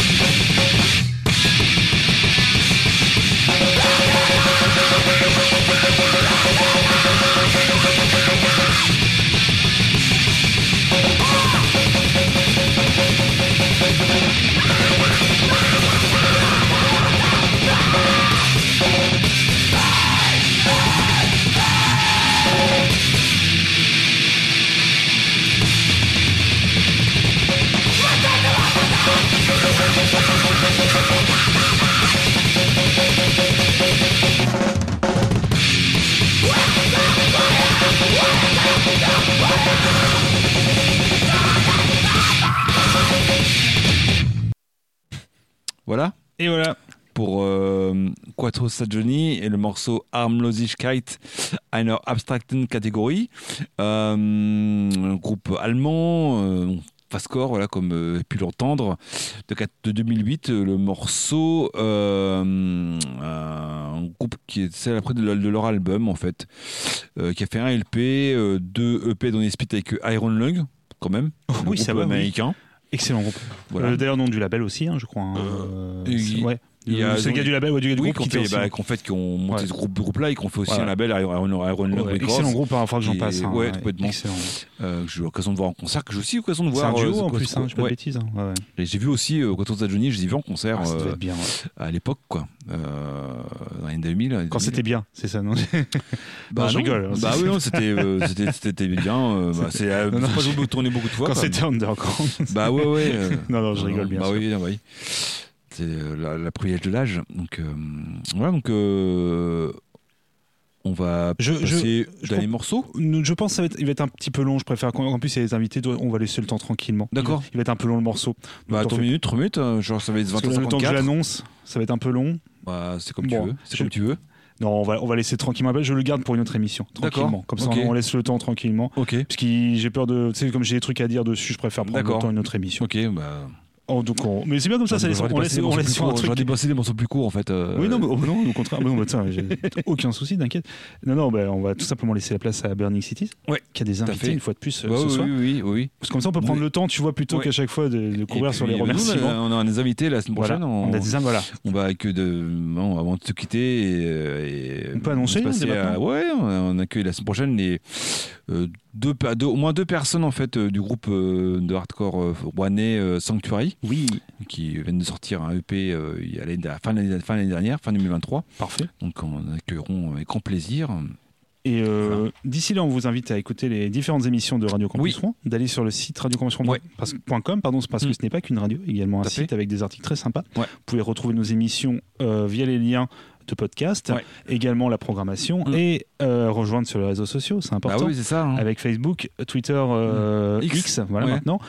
Et le morceau Armlosigkeit einer abstrakten Kategorie. Euh, un groupe allemand, euh, fastcore, voilà, comme euh, pu l'entendre, de, quat- de 2008. euh, Le morceau, euh, un groupe qui est celle après de, leur- de leur album, en fait, qui a fait un LP, deux EP dont il split avec Iron Lung, quand même. Oh, oui, ça groupe va, oui. américain. Excellent groupe. Voilà. D'ailleurs, nom du label aussi, hein, je crois. hein. Ouais. C'est le gars du label ou du gars du Oui, groupe qu'on qui fait bah, qu'en fait, monté Ouais. ce groupe, groupe-là et qu'on fait aussi un label Iron, Iron, Lung excellent groupe, que j'en passe. hein, ouais, complètement. Euh, que j'ai eu l'occasion de voir en concert, que j'ai aussi eu l'occasion de C'est voir. un duo euh, en plus, hein, je pas de bêtises. hein. J'ai vu aussi euh, Quattro Stagioni, je les ai vus en concert Ah, euh, à l'époque, quoi. Dans les 2000. Quand 2000. c'était bien, c'est ça, non? Bah, je rigole, Bah c'est- oui, non, c'était bien. bah, c'est non, moi, j'ai tourné beaucoup de fois. Quand c'était underground. Bah ouais, ouais. Non, non, je rigole, bien bah oui, oui. C'est euh, la, la privilège de l'âge. Donc euh, voilà, donc euh, on va Je- je- passer je pense- morceaux. Je pense ça va être, il va être un petit peu long. Je préfère qu'en en plus, il y a les invités. On va laisser le temps tranquillement. D'accord. Il va être un peu long le morceau. Bah, t'en 3 fais- minutes, 3 minutes, euh, genre ça va être Parce 20 que à le temps que je 54. l'annonce, ça va être un peu long. Bah, c'est comme Bon, tu veux. C'est je- comme tu veux. Non, on va, on va laisser tranquillement. Je le garde pour une autre émission. Tranquillement. Comme ça, on laisse le temps tranquillement. Ok. Parce que j'ai peur de. Tu sais, comme j'ai des trucs à dire dessus, je préfère prendre le temps une autre émission. Ok, bah. Oh, donc on- Mais c'est bien comme ça, ça laisse, on laisse, on laisse sur un truc. J'aurais des morceaux plus courts en fait. euh, Oui, non, mais, oh, non, au contraire. Mais non, mais tiens, j'ai aucun souci, t'inquiète. Non, non, bah, on va tout simplement laisser la place à Burning Cities, Ouais, qui a des invités fait. une fois de plus euh, bah ce oui, soir. oui, oui, oui. Parce que comme ça, on peut prendre Oui. le temps, tu vois, plutôt qu'à chaque fois de, de courir sur les bah, nous, remerciements. On a, on a des invités la semaine Voilà, prochaine. on a des voilà. On va avec de avant de se quitter et, et On peut annoncer, on à- maintenant ouais, on, accueille la semaine prochaine les euh, deux, pe- deux- au moins deux personnes en fait euh, du groupe euh, de hardcore euh, rouennais euh, Sanctuary, Oui, qui viennent de sortir un EP euh, il y a l'année- fin de l'année dernière, fin 2023. parfait. Donc on accueilleront avec grand plaisir. Et euh, d'ici là, on vous invite à écouter les différentes émissions de Radio Campus Oui. D'aller sur le site radiocampusrouen.com, Ouais. parce, pardon, parce que Mm. ce n'est pas qu'une radio, également un à site avec des articles très sympas. Ouais. Vous pouvez retrouver nos émissions euh, via les liens de podcast, Ouais. également la programmation Mm. et euh, rejoindre sur les réseaux sociaux, c'est Bah important. oui, c'est ça. hein. avec Facebook, Twitter, euh, X. X. voilà Ouais. maintenant,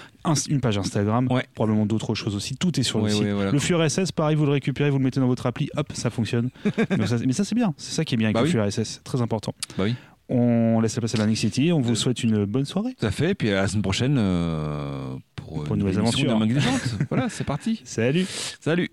une page Instagram, Ouais. probablement d'autres choses aussi. Tout est sur le site. voilà, le flux RSS, pareil, vous le récupérez, vous le mettez dans votre appli, hop, ça fonctionne. Donc ça- mais ça c'est bien, c'est ça qui est bien avec Bah le oui. flux RSS, très important. Bah oui. On laisse la place à Manic City, on vous Euh, souhaite une bonne soirée. Tout à fait. Et puis à la semaine prochaine euh, pour, Pour une nouvelle aventure. voilà, c'est parti. Salut Salut.